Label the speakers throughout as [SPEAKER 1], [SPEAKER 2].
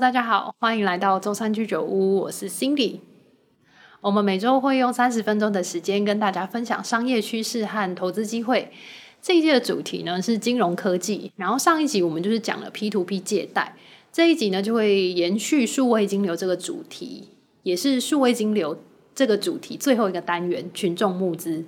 [SPEAKER 1] 大家好，欢迎来到周三居酒屋，我是 Cindy。我们每周会用三十分钟的时间跟大家分享商业趋势和投资机会。这一季的主题呢是金融科技，然后上一集我们就是讲了 P2P 借贷，这一集呢就会延续数位金流这个主题，也是数位金流这个主题最后一个单元——群众募资。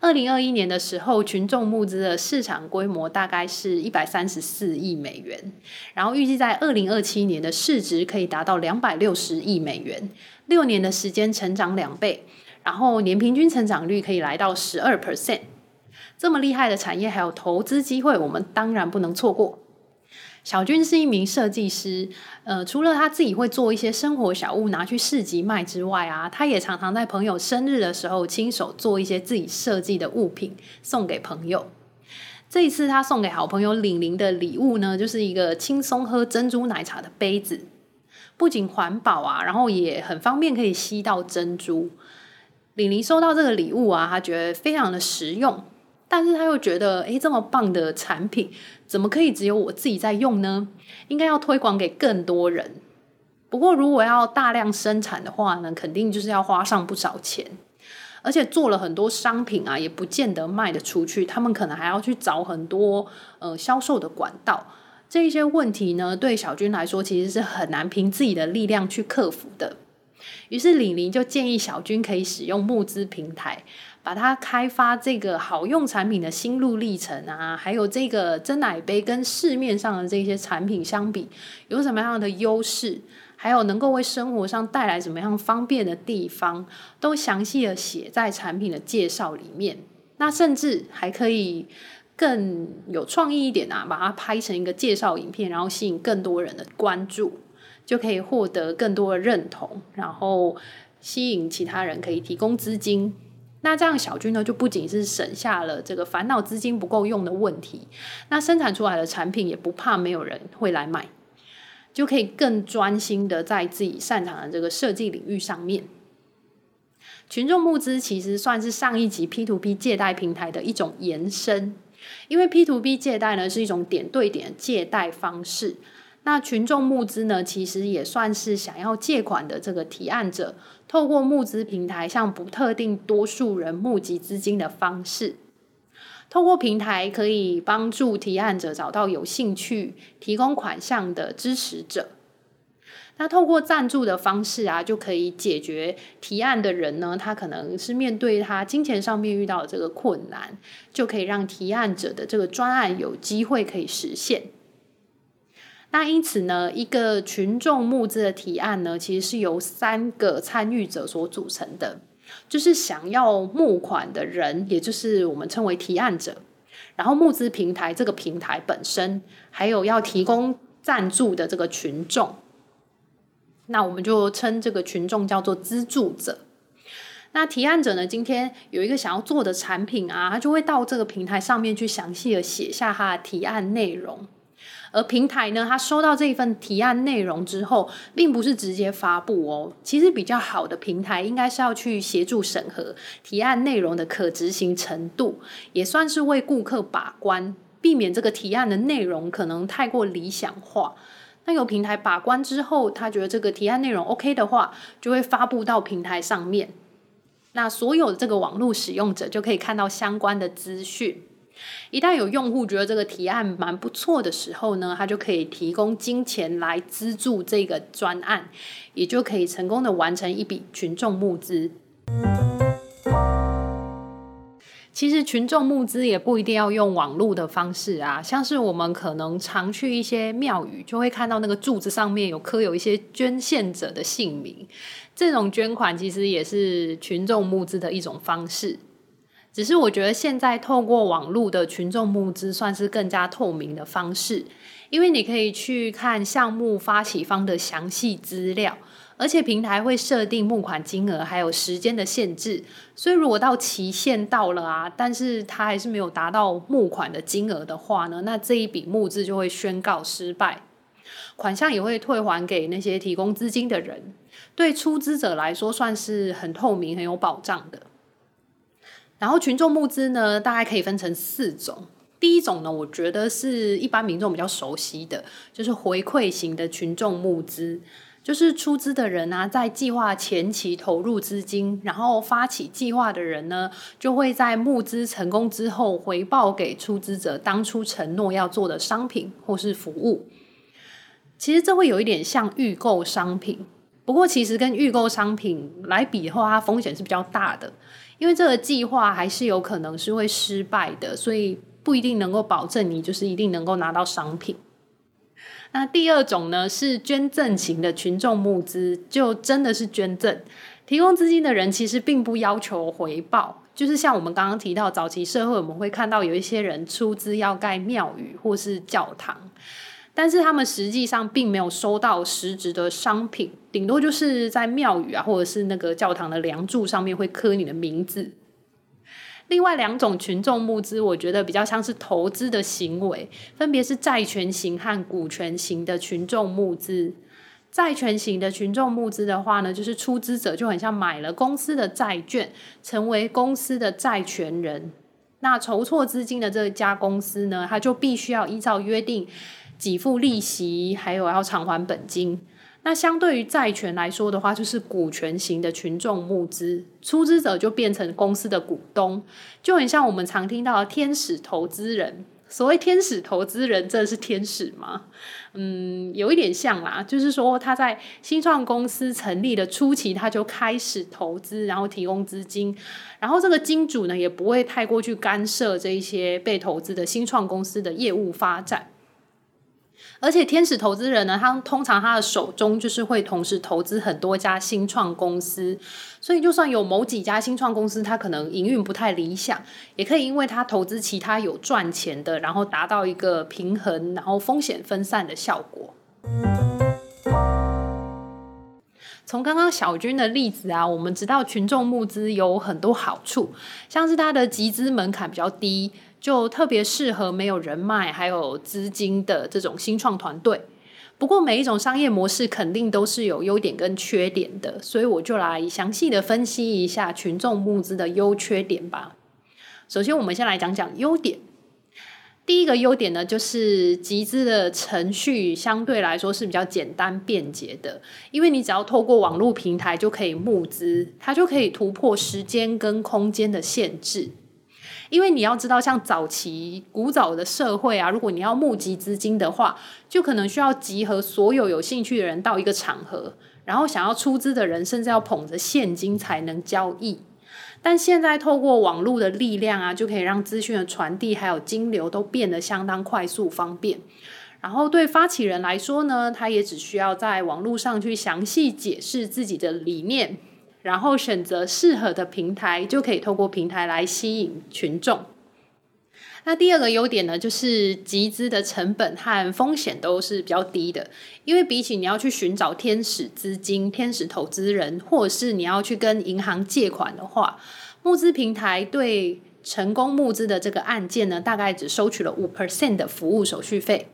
[SPEAKER 1] 二零二一年的时候，群众募资的市场规模大概是一百三十四亿美元，然后预计在二零二七年的市值可以达到两百六十亿美元，六年的时间成长两倍，然后年平均成长率可以来到十二 percent，这么厉害的产业还有投资机会，我们当然不能错过。小军是一名设计师，呃，除了他自己会做一些生活小物拿去市集卖之外啊，他也常常在朋友生日的时候亲手做一些自己设计的物品送给朋友。这一次他送给好朋友玲玲的礼物呢，就是一个轻松喝珍珠奶茶的杯子，不仅环保啊，然后也很方便可以吸到珍珠。玲玲收到这个礼物啊，她觉得非常的实用。但是他又觉得，诶，这么棒的产品，怎么可以只有我自己在用呢？应该要推广给更多人。不过，如果要大量生产的话呢，肯定就是要花上不少钱，而且做了很多商品啊，也不见得卖得出去。他们可能还要去找很多呃销售的管道。这一些问题呢，对小军来说，其实是很难凭自己的力量去克服的。于是，李玲就建议小军可以使用募资平台。把它开发这个好用产品的心路历程啊，还有这个真奶杯跟市面上的这些产品相比，有什么样的优势，还有能够为生活上带来什么样方便的地方，都详细的写在产品的介绍里面。那甚至还可以更有创意一点啊，把它拍成一个介绍影片，然后吸引更多人的关注，就可以获得更多的认同，然后吸引其他人可以提供资金。那这样小军呢，就不仅是省下了这个烦恼资金不够用的问题，那生产出来的产品也不怕没有人会来买，就可以更专心的在自己擅长的这个设计领域上面。群众募资其实算是上一级 P2P 借贷平台的一种延伸，因为 P2P 借贷呢是一种点对点借贷方式。那群众募资呢，其实也算是想要借款的这个提案者，透过募资平台向不特定多数人募集资金的方式。透过平台可以帮助提案者找到有兴趣提供款项的支持者。那透过赞助的方式啊，就可以解决提案的人呢，他可能是面对他金钱上面遇到的这个困难，就可以让提案者的这个专案有机会可以实现。那因此呢，一个群众募资的提案呢，其实是由三个参与者所组成的，就是想要募款的人，也就是我们称为提案者，然后募资平台这个平台本身，还有要提供赞助的这个群众，那我们就称这个群众叫做资助者。那提案者呢，今天有一个想要做的产品啊，他就会到这个平台上面去详细的写下他的提案内容。而平台呢，他收到这一份提案内容之后，并不是直接发布哦。其实比较好的平台，应该是要去协助审核提案内容的可执行程度，也算是为顾客把关，避免这个提案的内容可能太过理想化。那有平台把关之后，他觉得这个提案内容 OK 的话，就会发布到平台上面。那所有的这个网络使用者就可以看到相关的资讯。一旦有用户觉得这个提案蛮不错的时候呢，他就可以提供金钱来资助这个专案，也就可以成功的完成一笔群众募资。其实群众募资也不一定要用网络的方式啊，像是我们可能常去一些庙宇，就会看到那个柱子上面有刻有一些捐献者的姓名，这种捐款其实也是群众募资的一种方式。只是我觉得现在透过网络的群众募资算是更加透明的方式，因为你可以去看项目发起方的详细资料，而且平台会设定募款金额还有时间的限制，所以如果到期限到了啊，但是他还是没有达到募款的金额的话呢，那这一笔募资就会宣告失败，款项也会退还给那些提供资金的人，对出资者来说算是很透明、很有保障的。然后群众募资呢，大概可以分成四种。第一种呢，我觉得是一般民众比较熟悉的，就是回馈型的群众募资，就是出资的人啊，在计划前期投入资金，然后发起计划的人呢，就会在募资成功之后回报给出资者当初承诺要做的商品或是服务。其实这会有一点像预购商品，不过其实跟预购商品来比的话，它风险是比较大的，因为这个计划还是有可能是会失败的，所以。不一定能够保证你就是一定能够拿到商品。那第二种呢，是捐赠型的群众募资，就真的是捐赠。提供资金的人其实并不要求回报，就是像我们刚刚提到早期社会，我们会看到有一些人出资要盖庙宇或是教堂，但是他们实际上并没有收到实质的商品，顶多就是在庙宇啊或者是那个教堂的梁柱上面会刻你的名字。另外两种群众募资，我觉得比较像是投资的行为，分别是债权型和股权型的群众募资。债权型的群众募资的话呢，就是出资者就很像买了公司的债券，成为公司的债权人。那筹措资金的这家公司呢，他就必须要依照约定给付利息，还有要偿还本金。那相对于债权来说的话，就是股权型的群众募资，出资者就变成公司的股东，就很像我们常听到的天使投资人。所谓天使投资人，真的是天使吗？嗯，有一点像啦，就是说他在新创公司成立的初期，他就开始投资，然后提供资金，然后这个金主呢，也不会太过去干涉这一些被投资的新创公司的业务发展。而且天使投资人呢，他通常他的手中就是会同时投资很多家新创公司，所以就算有某几家新创公司，他可能营运不太理想，也可以因为他投资其他有赚钱的，然后达到一个平衡，然后风险分散的效果。从刚刚小军的例子啊，我们知道群众募资有很多好处，像是它的集资门槛比较低。就特别适合没有人脉还有资金的这种新创团队。不过每一种商业模式肯定都是有优点跟缺点的，所以我就来详细的分析一下群众募资的优缺点吧。首先，我们先来讲讲优点。第一个优点呢，就是集资的程序相对来说是比较简单便捷的，因为你只要透过网络平台就可以募资，它就可以突破时间跟空间的限制。因为你要知道，像早期古早的社会啊，如果你要募集资金的话，就可能需要集合所有有兴趣的人到一个场合，然后想要出资的人甚至要捧着现金才能交易。但现在透过网络的力量啊，就可以让资讯的传递还有金流都变得相当快速方便。然后对发起人来说呢，他也只需要在网络上去详细解释自己的理念。然后选择适合的平台，就可以透过平台来吸引群众。那第二个优点呢，就是集资的成本和风险都是比较低的，因为比起你要去寻找天使资金、天使投资人，或者是你要去跟银行借款的话，募资平台对成功募资的这个案件呢，大概只收取了五 percent 的服务手续费，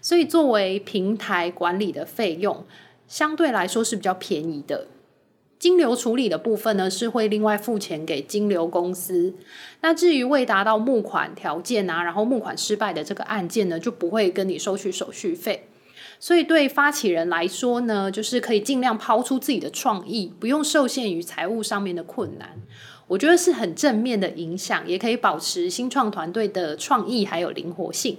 [SPEAKER 1] 所以作为平台管理的费用，相对来说是比较便宜的。金流处理的部分呢，是会另外付钱给金流公司。那至于未达到募款条件啊，然后募款失败的这个案件呢，就不会跟你收取手续费。所以对发起人来说呢，就是可以尽量抛出自己的创意，不用受限于财务上面的困难。我觉得是很正面的影响，也可以保持新创团队的创意还有灵活性。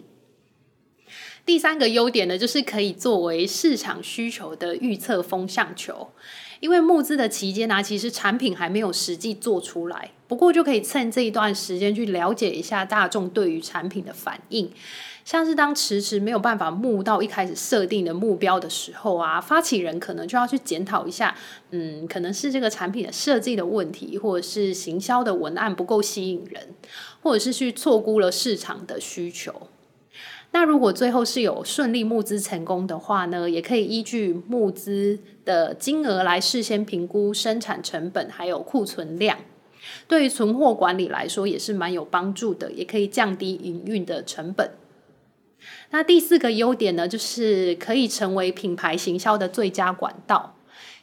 [SPEAKER 1] 第三个优点呢，就是可以作为市场需求的预测风向球。因为募资的期间呢，其实产品还没有实际做出来，不过就可以趁这一段时间去了解一下大众对于产品的反应。像是当迟迟没有办法募到一开始设定的目标的时候啊，发起人可能就要去检讨一下，嗯，可能是这个产品的设计的问题，或者是行销的文案不够吸引人，或者是去错估了市场的需求。那如果最后是有顺利募资成功的话呢，也可以依据募资的金额来事先评估生产成本还有库存量，对于存货管理来说也是蛮有帮助的，也可以降低营运的成本。那第四个优点呢，就是可以成为品牌行销的最佳管道。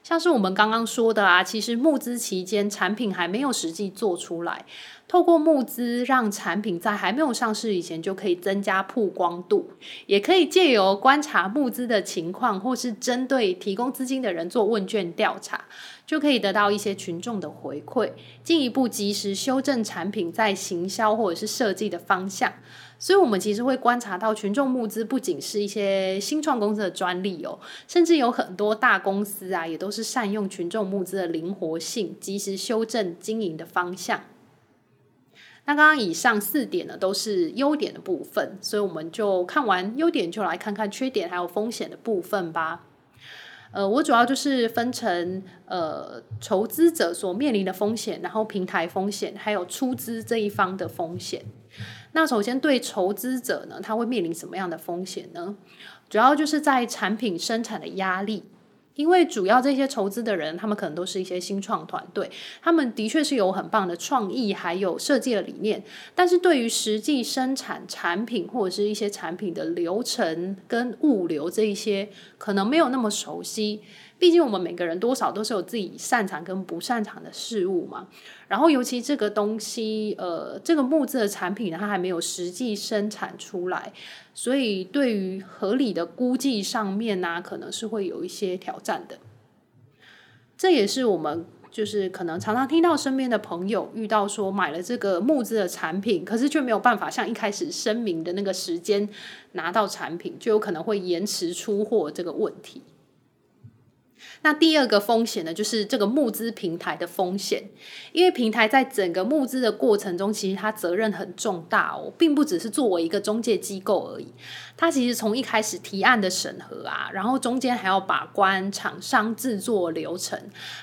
[SPEAKER 1] 像是我们刚刚说的啊，其实募资期间产品还没有实际做出来，透过募资让产品在还没有上市以前就可以增加曝光度，也可以借由观察募资的情况，或是针对提供资金的人做问卷调查，就可以得到一些群众的回馈，进一步及时修正产品在行销或者是设计的方向。所以，我们其实会观察到，群众募资不仅是一些新创公司的专利哦，甚至有很多大公司啊，也都是善用群众募资的灵活性，及时修正经营的方向。那刚刚以上四点呢，都是优点的部分，所以我们就看完优点，就来看看缺点还有风险的部分吧。呃，我主要就是分成呃，筹资者所面临的风险，然后平台风险，还有出资这一方的风险。那首先对筹资者呢，他会面临什么样的风险呢？主要就是在产品生产的压力。因为主要这些筹资的人，他们可能都是一些新创团队，他们的确是有很棒的创意，还有设计的理念，但是对于实际生产产品或者是一些产品的流程跟物流这一些，可能没有那么熟悉。毕竟我们每个人多少都是有自己擅长跟不擅长的事物嘛。然后尤其这个东西，呃，这个木质的产品，它还没有实际生产出来，所以对于合理的估计上面呢，可能是会有一些挑战的。这也是我们就是可能常常听到身边的朋友遇到说买了这个募资的产品，可是却没有办法像一开始声明的那个时间拿到产品，就有可能会延迟出货这个问题。那第二个风险呢，就是这个募资平台的风险，因为平台在整个募资的过程中，其实它责任很重大哦，并不只是作为一个中介机构而已，它其实从一开始提案的审核啊，然后中间还要把关厂商制作流程，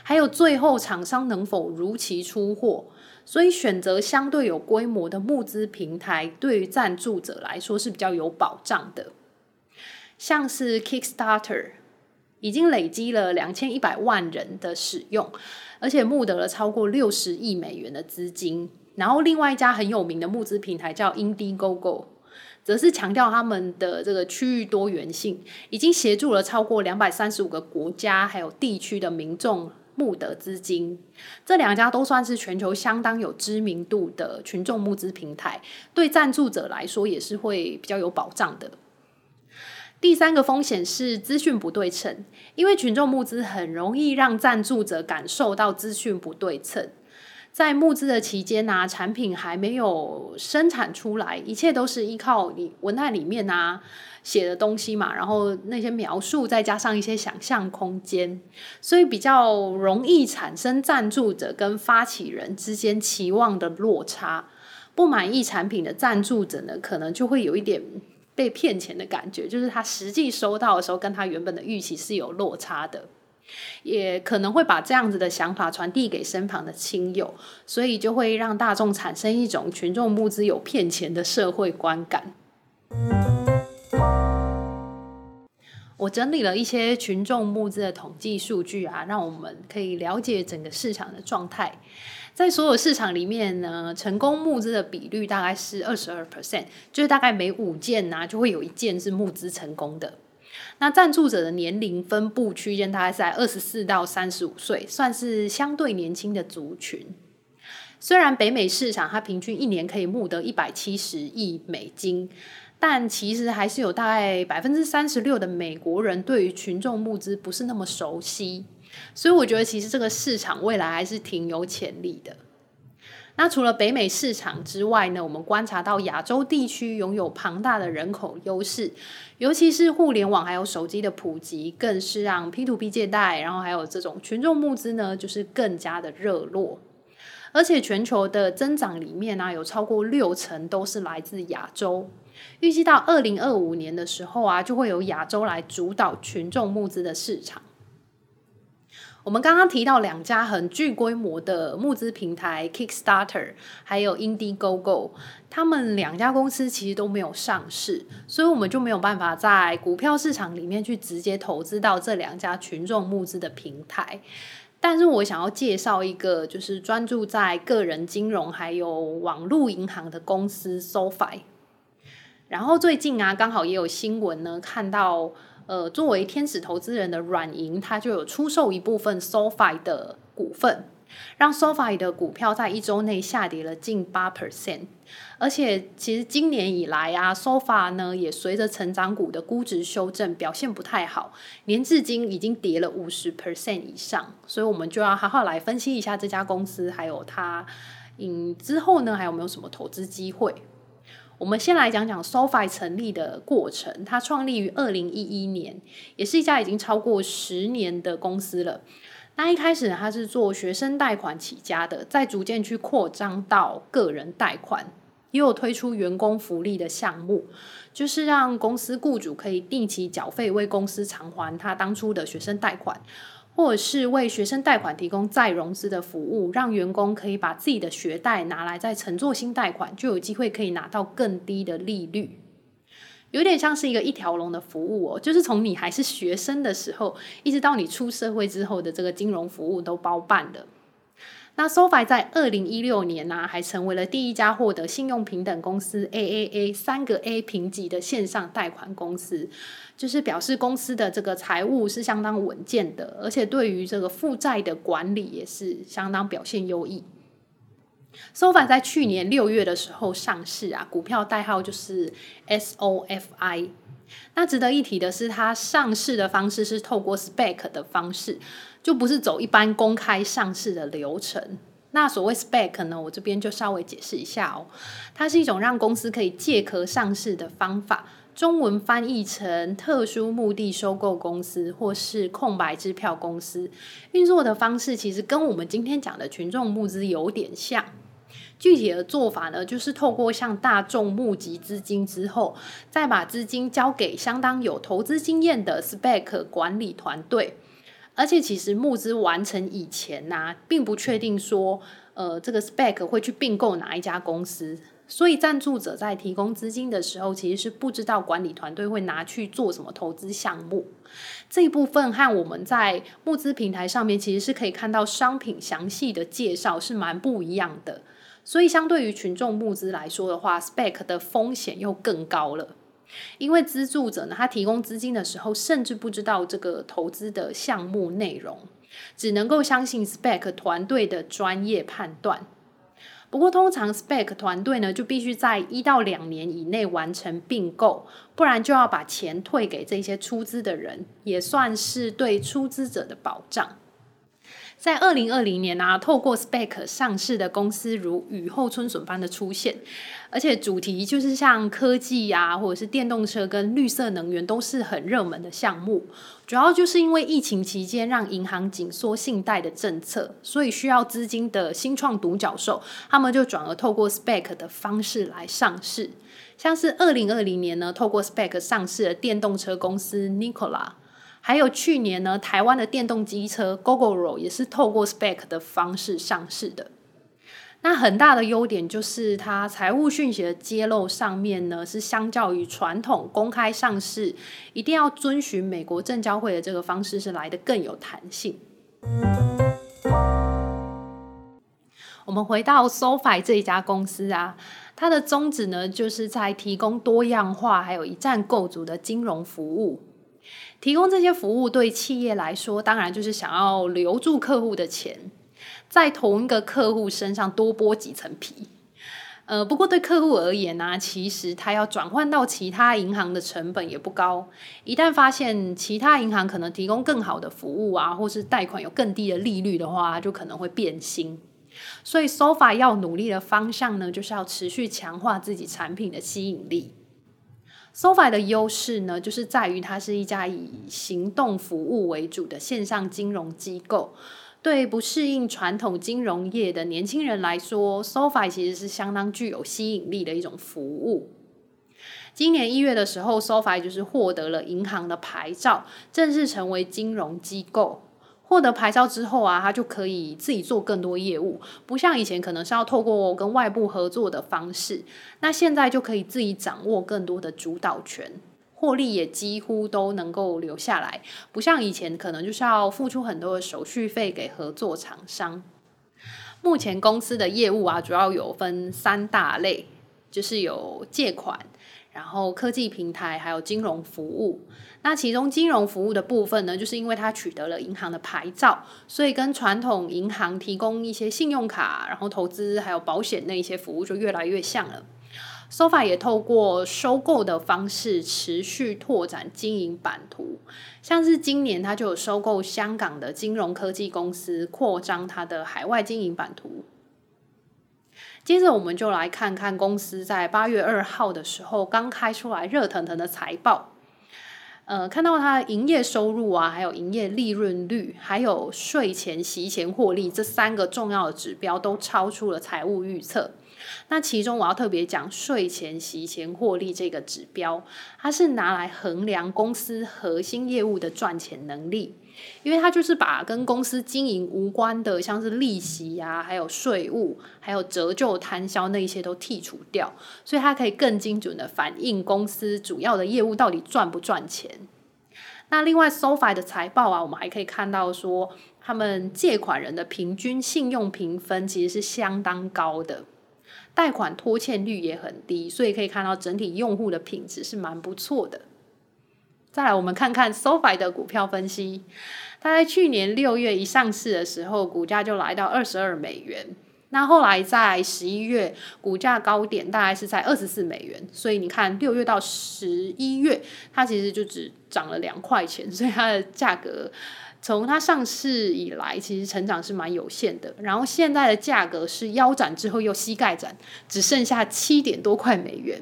[SPEAKER 1] 还有最后厂商能否如期出货，所以选择相对有规模的募资平台，对于赞助者来说是比较有保障的，像是 Kickstarter。已经累积了两千一百万人的使用，而且募得了超过六十亿美元的资金。然后，另外一家很有名的募资平台叫 Indiegogo，则是强调他们的这个区域多元性，已经协助了超过两百三十五个国家还有地区的民众募得资金。这两家都算是全球相当有知名度的群众募资平台，对赞助者来说也是会比较有保障的。第三个风险是资讯不对称，因为群众募资很容易让赞助者感受到资讯不对称。在募资的期间啊，产品还没有生产出来，一切都是依靠你文案里面啊写的东西嘛，然后那些描述再加上一些想象空间，所以比较容易产生赞助者跟发起人之间期望的落差。不满意产品的赞助者呢，可能就会有一点。被骗钱的感觉，就是他实际收到的时候，跟他原本的预期是有落差的，也可能会把这样子的想法传递给身旁的亲友，所以就会让大众产生一种群众募资有骗钱的社会观感。我整理了一些群众募资的统计数据啊，让我们可以了解整个市场的状态。在所有市场里面呢，成功募资的比率大概是二十二 percent，就是大概每五件呢，就会有一件是募资成功的。那赞助者的年龄分布区间大概在二十四到三十五岁，算是相对年轻的族群。虽然北美市场它平均一年可以募得一百七十亿美金，但其实还是有大概百分之三十六的美国人对于群众募资不是那么熟悉。所以我觉得，其实这个市场未来还是挺有潜力的。那除了北美市场之外呢，我们观察到亚洲地区拥有庞大的人口优势，尤其是互联网还有手机的普及，更是让 P2P 借贷，然后还有这种群众募资呢，就是更加的热络。而且全球的增长里面呢，有超过六成都是来自亚洲。预计到二零二五年的时候啊，就会由亚洲来主导群众募资的市场。我们刚刚提到两家很具规模的募资平台，Kickstarter 还有 Indiegogo，他们两家公司其实都没有上市，所以我们就没有办法在股票市场里面去直接投资到这两家群众募资的平台。但是我想要介绍一个，就是专注在个人金融还有网络银行的公司 SoFi。然后最近啊，刚好也有新闻呢，看到。呃，作为天使投资人的软银，它就有出售一部分 SoFi 的股份。让 SoFi 的股票在一周内下跌了近八 percent，而且其实今年以来啊，SoFi 呢也随着成长股的估值修正，表现不太好，年至今已经跌了五十 percent 以上，所以我们就要好好来分析一下这家公司，还有它嗯之后呢还有没有什么投资机会？我们先来讲讲 SoFi 成立的过程，它创立于二零一一年，也是一家已经超过十年的公司了。那一开始它是做学生贷款起家的，再逐渐去扩张到个人贷款，也有推出员工福利的项目，就是让公司雇主可以定期缴费为公司偿还他当初的学生贷款，或者是为学生贷款提供再融资的服务，让员工可以把自己的学贷拿来再承做新贷款，就有机会可以拿到更低的利率。有点像是一个一条龙的服务哦，就是从你还是学生的时候，一直到你出社会之后的这个金融服务都包办的。那 SoFi 在二零一六年呢、还成为了第一家获得信用评等公司 AAA 三个 A 评级的线上贷款公司，就是表示公司的这个财务是相当稳健的，而且对于这个负债的管理也是相当表现优异。SoFi 在去年六月的时候上市啊，股票代号就是 SOFI。那值得一提的是，它上市的方式是透过 SPAC 的方式，就不是走一般公开上市的流程。那所谓 SPAC 呢，我这边就稍微解释一下哦，它是一种让公司可以借壳上市的方法，中文翻译成特殊目的收购公司或是空白支票公司。运作的方式其实跟我们今天讲的群众募资有点像。具体的做法呢，就是透过向大众募集资金之后，再把资金交给相当有投资经验的 Spec 管理团队。而且，其实募资完成以前呢、啊，并不确定说，呃，这个 Spec 会去并购哪一家公司。所以，赞助者在提供资金的时候，其实是不知道管理团队会拿去做什么投资项目。这一部分和我们在募资平台上面其实是可以看到商品详细的介绍，是蛮不一样的。所以，相对于群众募资来说的话，Spec 的风险又更高了。因为资助者呢，他提供资金的时候，甚至不知道这个投资的项目内容，只能够相信 Spec 团队的专业判断。不过，通常 Spec 团队呢，就必须在一到两年以内完成并购，不然就要把钱退给这些出资的人，也算是对出资者的保障。在二零二零年啊，透过 SPAC 上市的公司如雨后春笋般的出现，而且主题就是像科技啊，或者是电动车跟绿色能源都是很热门的项目。主要就是因为疫情期间让银行紧缩信贷的政策，所以需要资金的新创独角兽，他们就转而透过 SPAC 的方式来上市。像是二零二零年呢，透过 SPAC 上市的电动车公司 Nikola。还有去年呢，台湾的电动机车 Gogoro 也是透过 Spec 的方式上市的。那很大的优点就是它财务讯息的揭露上面呢，是相较于传统公开上市，一定要遵循美国证交会的这个方式，是来得更有弹性。我们回到 SoFi 这一家公司啊，它的宗旨呢，就是在提供多样化还有一站购足的金融服务。提供这些服务对企业来说，当然就是想要留住客户的钱，在同一个客户身上多剥几层皮。呃，不过对客户而言呢、其实他要转换到其他银行的成本也不高。一旦发现其他银行可能提供更好的服务啊，或是贷款有更低的利率的话，就可能会变心。所以，SOFA 要努力的方向呢，就是要持续强化自己产品的吸引力。SoFi 的优势呢，就是在于它是一家以行动服务为主的线上金融机构。对不适应传统金融业的年轻人来说，SoFi 其实是相当具有吸引力的一种服务。今年一月的时候，SoFi 就是获得了银行的牌照，正式成为金融机构。获得牌照之后啊，他就可以自己做更多业务，不像以前可能是要透过跟外部合作的方式，那现在就可以自己掌握更多的主导权，获利也几乎都能够留下来，不像以前可能就是要付出很多的手续费给合作厂商。目前公司的业务啊，主要有分三大类，就是有借款，然后科技平台，还有金融服务。那其中金融服务的部分呢，就是因为它取得了银行的牌照，所以跟传统银行提供一些信用卡，然后投资还有保险那一些服务就越来越像了。SoFi 也透过收购的方式持续拓展经营版图，像是今年它就有收购香港的金融科技公司，扩张它的海外经营版图。接着，我们就来看看公司在八月二号的时候刚开出来热腾腾的财报。呃，看到它营业收入啊，还有营业利润率，还有税前息前获利这三个重要的指标都超出了财务预测。那其中我要特别讲税前息前获利这个指标，它是拿来衡量公司核心业务的赚钱能力，因为它就是把跟公司经营无关的，像是利息呀、啊，还有税务，还有折旧摊销那一些都剔除掉，所以它可以更精准的反映公司主要的业务到底赚不赚钱。那另外，SoFi 的财报啊，我们还可以看到说，他们借款人的平均信用评分其实是相当高的。贷款拖欠率也很低，所以可以看到整体用户的品质是蛮不错的。再来，我们看看 SoFi 的股票分析。它在去年六月一上市的时候，股价就来到二十二美元。那后来在十一月，股价高点大概是在二十四美元。所以你看，六月到十一月，它其实就只涨了两块钱，所以它的价格。从它上市以来，其实成长是蛮有限的。然后现在的价格是腰斩之后又膝盖斩，只剩下七点多块美元。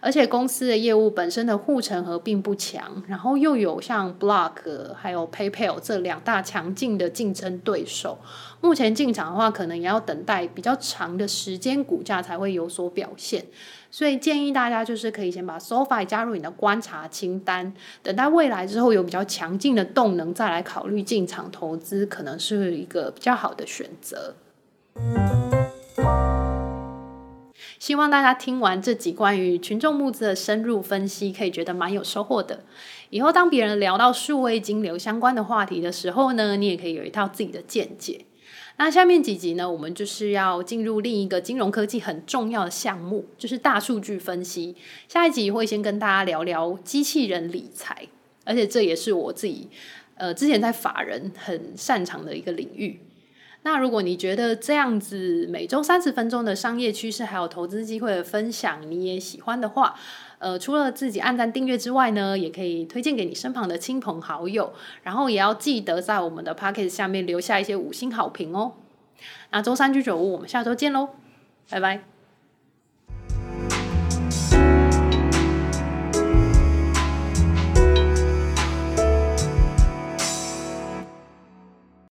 [SPEAKER 1] 而且公司的业务本身的护城河并不强，然后又有像 Block 还有 PayPal 这两大强劲的竞争对手。目前进场的话，可能也要等待比较长的时间，股价才会有所表现。所以建议大家就是可以先把 SoFi 加入你的观察清单，等待未来之后有比较强劲的动能，再来考虑进场投资，可能是一个比较好的选择。希望大家听完这集关于群众募资的深入分析，可以觉得蛮有收获的。以后当别人聊到数位金流相关的话题的时候呢，你也可以有一套自己的见解。那下面几集呢，我们就是要进入另一个金融科技很重要的项目，就是大数据分析。下一集会先跟大家聊聊机器人理财，而且这也是我自己呃之前在法人很擅长的一个领域。那如果你觉得这样子每周三十分钟的商业趋势还有投资机会的分享你也喜欢的话，呃，除了自己按赞订阅之外呢，也可以推荐给你身旁的亲朋好友，然后也要记得在我们的 Podcast 下面留下一些五星好评哦。那周三居酒屋，我们下周见喽，拜拜。